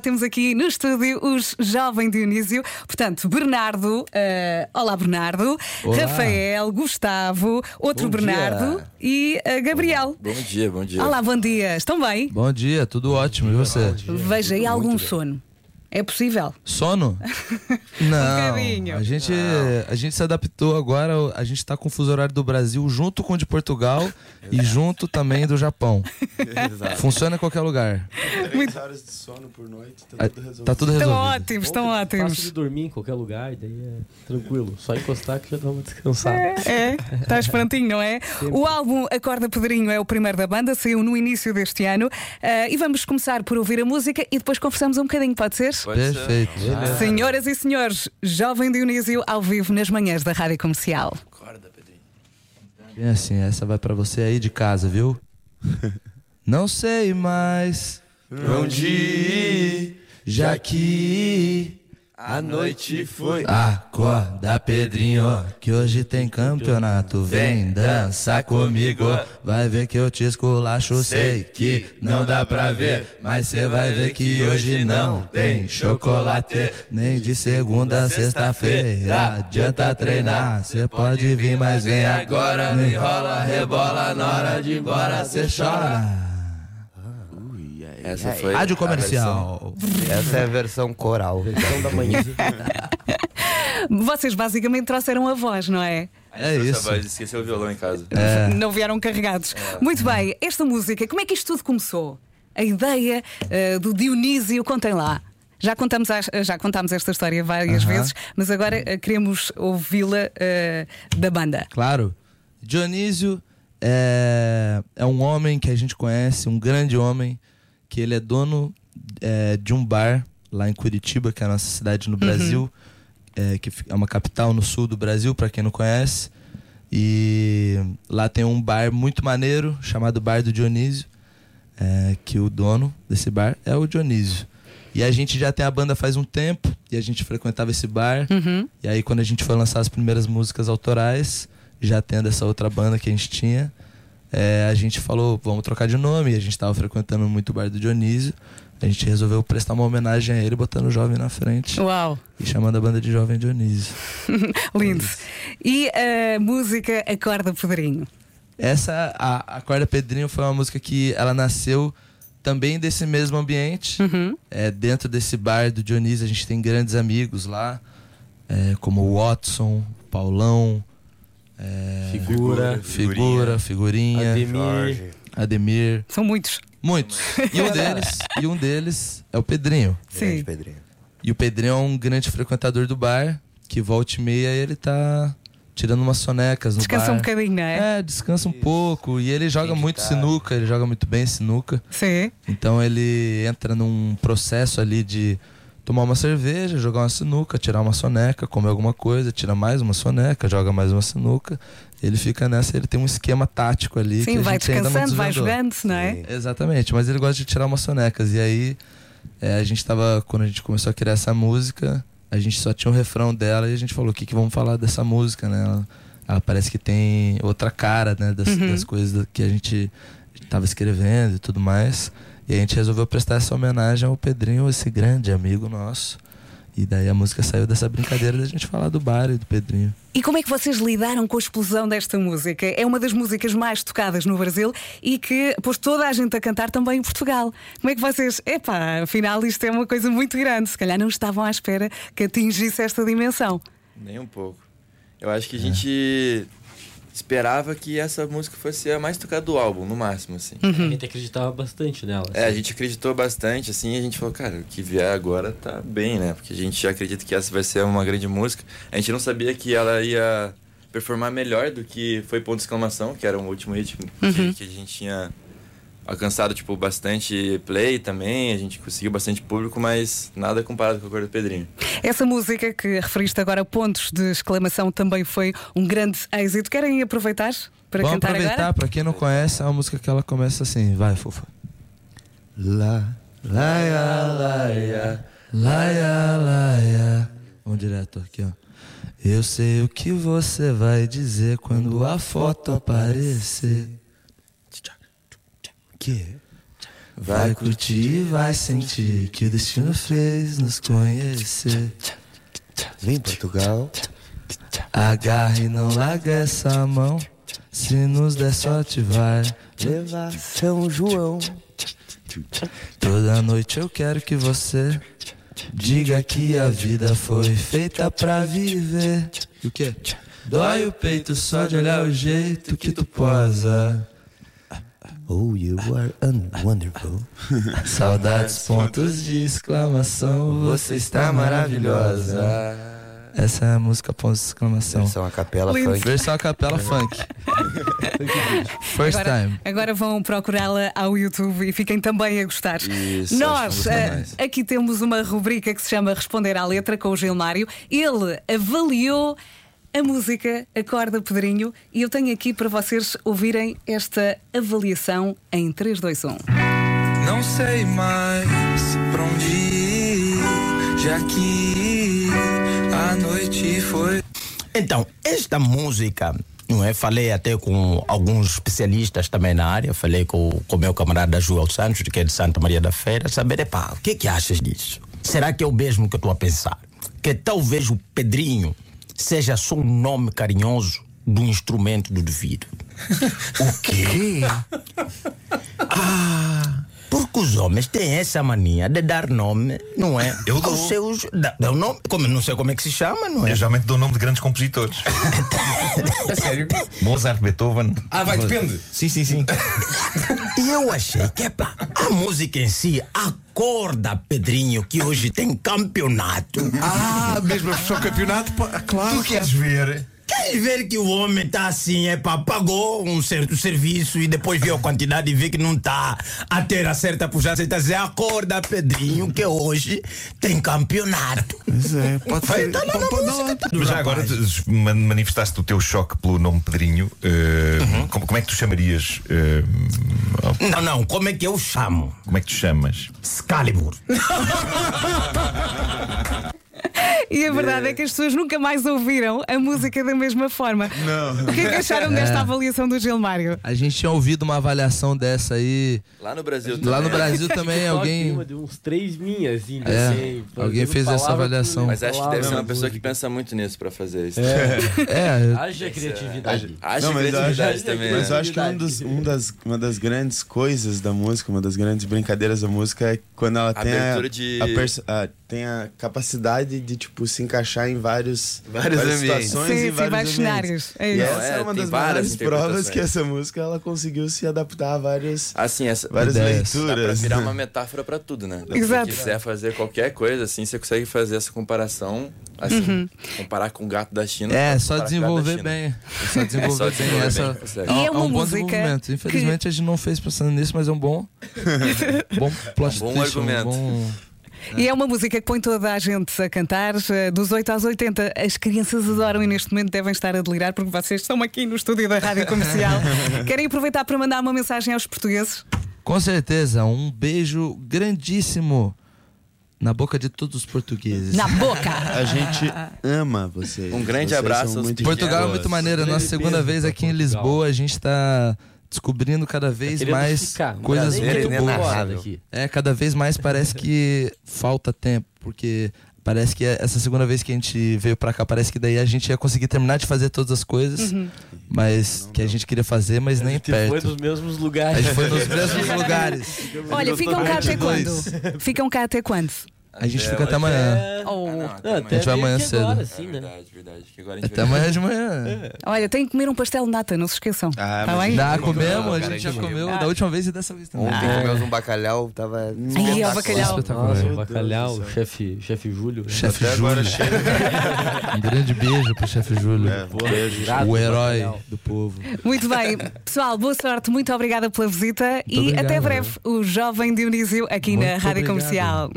Temos aqui no estúdio os Jovem Dionísio, portanto, Bernardo, eh, olá Bernardo, Olá. Rafael, Gustavo, outro Bom Bernardo dia. e eh, Gabriel. Bom dia, bom dia. Olá, bom dia, estão bem? Bom dia, tudo ótimo. E você? Veja, e algum sono? É possível? Sono? Não. bocadinho. a gente a gente se adaptou agora, a gente tá com o fuso horário do Brasil junto com o de Portugal e junto também do Japão. Exato. Funciona em qualquer lugar. Três horas de sono por noite, tá Ah, tudo resolvido. Tá tudo Estão resolvido. ótimos, estão Fácil de ótimos. dormir em qualquer lugar, daí é tranquilo. Só encostar que já dá uma descansada. É, estás prontinho, não é? O álbum Acorda Pedrinho é o primeiro da banda, saiu no início deste ano. Eh, e vamos começar por ouvir a música e depois conversamos um bocadinho, pode ser? Perfeito. Senhoras e senhores, Jovem Dionísio ao vivo nas manhãs da Rádio Comercial. Acorda, Pedrinho. Bem assim, essa vai pra você aí de casa, viu? Não sei mais Pra onde ir, já que a noite foi. Acorda, Pedrinho, que hoje tem campeonato. Vem dançar comigo. Vai ver que eu te esculacho. Sei que não dá pra ver, mas cê vai ver que hoje não tem chocolate. Nem de segunda a sexta-feira. Adianta treinar, cê pode vir, mas vem agora. Não enrola, rebola, na hora de ir embora cê chora. Essa foi. Rádio a versão- comercial. Essa é a versão coral. Então da manhã. Vocês basicamente trouxeram a voz, não é? É isso. voz, esqueceu o violão em casa. Não vieram carregados. Muito bem, esta música, como é que isto tudo começou? A ideia eh, do Dionísio, contem lá. Já contamos, já contámos esta história várias Aham. vezes, mas agora eh, queremos ouvi-la eh, da banda. Claro. Dionísio é, é um homem que a gente conhece, um grande homem, que ele é dono é, de um bar lá em Curitiba, que é a nossa cidade no Brasil, é, que é uma capital no sul do Brasil, para quem não conhece. E lá tem um bar muito maneiro, chamado Bar do Dionísio, é, que o dono desse bar é o Dionísio. E a gente já tem a banda faz um tempo, e a gente frequentava esse bar. Uhum. E aí, quando a gente foi lançar as primeiras músicas autorais, já tendo essa outra banda que a gente tinha, é, a gente falou, vamos trocar de nome. E a gente tava frequentando muito o bar do Dionísio. A gente resolveu prestar uma homenagem a ele, botando o jovem na frente Uau, e chamando a banda de Jovem Dionísio. lindo. E a música Acorda Pedrinho. Essa, a, a Corda Pedrinho, foi uma música que ela nasceu também desse mesmo ambiente. Uhum. É, dentro desse bar do Dionísio, a gente tem grandes amigos lá, é, como o Watson, o Paulão, é, Figura, Figura, Figurinha, Ademir. Ademir, São muitos. muitos. E um deles, e um deles é o Pedrinho. Grande Sim. Pedrinho. E o Pedrinho é um grande frequentador do bar, que volta e meia ele tá tirando umas sonecas no Descansa bar. um bocadinho, não é? Descansa um pouco. E ele joga muito tarde. sinuca, ele joga muito bem sinuca. Sim. Então ele entra num processo ali de tomar uma cerveja, jogar uma sinuca, tirar uma soneca, comer alguma coisa, tira mais uma soneca, joga mais uma sinuca. Ele fica nessa, ele tem um esquema tático ali. que Sim, a vai gente ainda não descansando, vai jogando, não é? Sim. Exatamente, mas ele gosta de tirar umas sonecas. E aí, é, a gente tava, quando a gente começou a criar essa música, a gente só tinha o refrão dela e a gente falou: o que, que vamos falar dessa música, né? Ela, ela parece que tem outra cara, né? Das, Uhum. das coisas que a gente tava escrevendo e tudo mais. E a gente resolveu prestar essa homenagem ao Pedrinho, esse grande amigo nosso. E daí a música saiu dessa brincadeira da gente falar do bar e do Pedrinho. E como é que vocês lidaram com a explosão desta música? É uma das músicas mais tocadas no Brasil e que pôs toda a gente a cantar também em Portugal. Como é que vocês. Epá, afinal isto é uma coisa muito grande. Se calhar não estavam à espera que atingisse esta dimensão. Nem um pouco. Eu acho que a gente esperava que essa música fosse a mais tocada do álbum, no máximo, assim. A gente acreditava bastante nela. É, a assim. gente acreditou bastante, assim, e a gente falou, cara, o que vier agora tá bem, né? Porque a gente já acredita que essa vai ser uma grande música. A gente não sabia que ela ia performar melhor do que foi Ponto de Exclamação, que era o último hit que, que a gente tinha alcançado, tipo, bastante play também, a gente conseguiu bastante público, mas nada comparado com a Cor do Pedrinho. Essa música que referiste agora, pontos de exclamação, também foi um grande êxito. Querem aproveitar para Vamos cantar aproveitar, agora? pra quem não conhece, é uma música que ela começa assim, vai, fofa. Lá, laia, laia, laia, laia. Vamos direto aqui, ó. Eu sei o que você vai dizer quando a foto aparecer. Que? Vai curtir, vai sentir que o destino fez nos conhecer. Vem Portugal. Agarre e não larga essa mão. Se nos der sorte, vai. Levar São João. Toda noite eu quero que você diga que a vida foi feita pra viver. E o quê? Dói o peito só de olhar o jeito que tu posa. Oh, you are un- wonderful. Saudades, pontos de exclamação. Você está maravilhosa. Essa é a música pontos de exclamação. São a capela Lindo. funk. Versão a capela funk. First Agora, time. agora vão procurá-la ao YouTube e fiquem também a gostar. Isso, Nós que eh, aqui temos uma rubrica que se chama Responder à Letra com o Gilmário. Ele avaliou a música Acorda Pedrinho e eu tenho aqui para vocês ouvirem esta avaliação em 3, 2, 1. Não sei mais pra onde ir, já que a noite foi. Então, esta música, não é? Falei até com alguns especialistas também na área, falei com com o meu camarada Joel Santos, que é de Santa Maria da Feira, saber, epá, o que é que achas disso? Será que é o mesmo que eu estou a pensar? Que talvez o Pedrinho seja só um nome carinhoso do instrumento do devido. o quê? Ah, porque os homens têm essa mania de dar nome, não é? Eu dou. Aos seus. dá- dá o nome, como, não sei como é que se chama, não é? Eu geralmente dou o nome de grandes compositores. É sério? Mozart, Beethoven. Ah, vai, depende. Sim, sim, sim. E eu achei que epá, a música em si, acorda, Pedrinho, que hoje tem campeonato. Ah, mesmo a versão campeonato, claro. Tu queres ver? Quer ver que o homem tá assim, epá, pagou um certo serviço e depois viu a quantidade e vê que não tá a ter a certa puxada. Você tá dizendo, acorda, Pedrinho, que hoje tem campeonato. Pois é, pode ser. tá Pode- música, tá Mas já agora manifestaste o teu choque pelo nome Pedrinho. eh, Uhum. como, como é que tu chamarias? eh, Não, não, como é que eu chamo? como é que tu chamas? Excalibur. E a verdade é que as pessoas nunca mais ouviram a música da mesma forma. Não. O que é que acharam desta avaliação do Gilmário? A gente tinha ouvido uma avaliação dessa aí. Lá no Brasil Lá no também. Brasil também alguém. Uma de uns três minhas, assim, É, assim, alguém fez essa avaliação. Mas acho que deve ser uma pessoa que pensa muito nisso pra fazer isso. É, Haja criatividade. Mas eu acho- criatividade também, Mas né? eu acho que um dos, um das, uma das grandes coisas da música, uma das grandes brincadeiras da música é quando ela tem a, de- a a- tem a capacidade de tipo se encaixar em vários Vários várias ambientes. situações Sim, e sim, vários, vários cenários. É E isso. essa é, é uma tem das várias provas que essa música ela conseguiu se adaptar a várias Assim, essa, várias Ideias. Dá pra leituras. virar uma metáfora pra tudo, né? Exato. Se quiser fazer qualquer coisa, assim, você consegue fazer essa comparação, assim, Uhum. comparar com o gato da China. é, só desenvolver bem. É só desenvolver só bem desenvolver essa. bem, consegue. E é é uma um bom desenvolvimento. Infelizmente a gente não fez pensando nisso, mas é um bom. bom plot Um bom twist, argumento. bom- E é uma música que põe toda a gente a cantar, eh, dos 8 aos 80. As crianças adoram e neste momento devem estar a delirar porque vocês estão aqui no estúdio da Rádio Comercial. Querem aproveitar para mandar uma mensagem aos portugueses? Com certeza, um beijo grandíssimo na boca de todos os portugueses. Na boca! A gente ama vocês. Um grande Vocês abraço aos muito Portugal é muito maneiro. Nossa segunda vez aqui em. Lisboa, a gente tá descobrindo cada vez Querendo mais coisas Brasil, muito boas. É, cada vez mais parece que falta tempo, porque parece que essa segunda vez que a gente veio pra cá, parece que daí a gente ia conseguir terminar de fazer todas as coisas, mas que a gente queria fazer, mas nem Que foi perto. nos mesmos A lugares. gente foi nos mesmos lugares. Olha, ficam cá até quando? 22. Ficam cá até quando? A gente fica até amanhã. Oh. Ah, não, Não, até até A gente vai amanhã cedo. Agora, É sim, né? verdade, verdade. Que agora a gente Até vai- amanhã de manhã. Olha, tem que comer um pastel de nata, não se esqueçam. Ah, tá mas bem? Já comemos, a cara, gente já comeu da última vez e dessa vez também. Ontem comemos um bacalhau, tava. Aí, ó, o bacalhau. Espetacular. Nossa, o bacalhau, o chefe, chefe Júlio. né? Chefe Até Júlio. chega. Um grande beijo pro chefe Júlio. É, Boa, beijo. irado O do herói bacalhau. do povo. Muito bem, pessoal, boa sorte, muito obrigada pela visita e obrigado. até breve. O jovem Dionísio aqui na Muito Rádio obrigado. Comercial.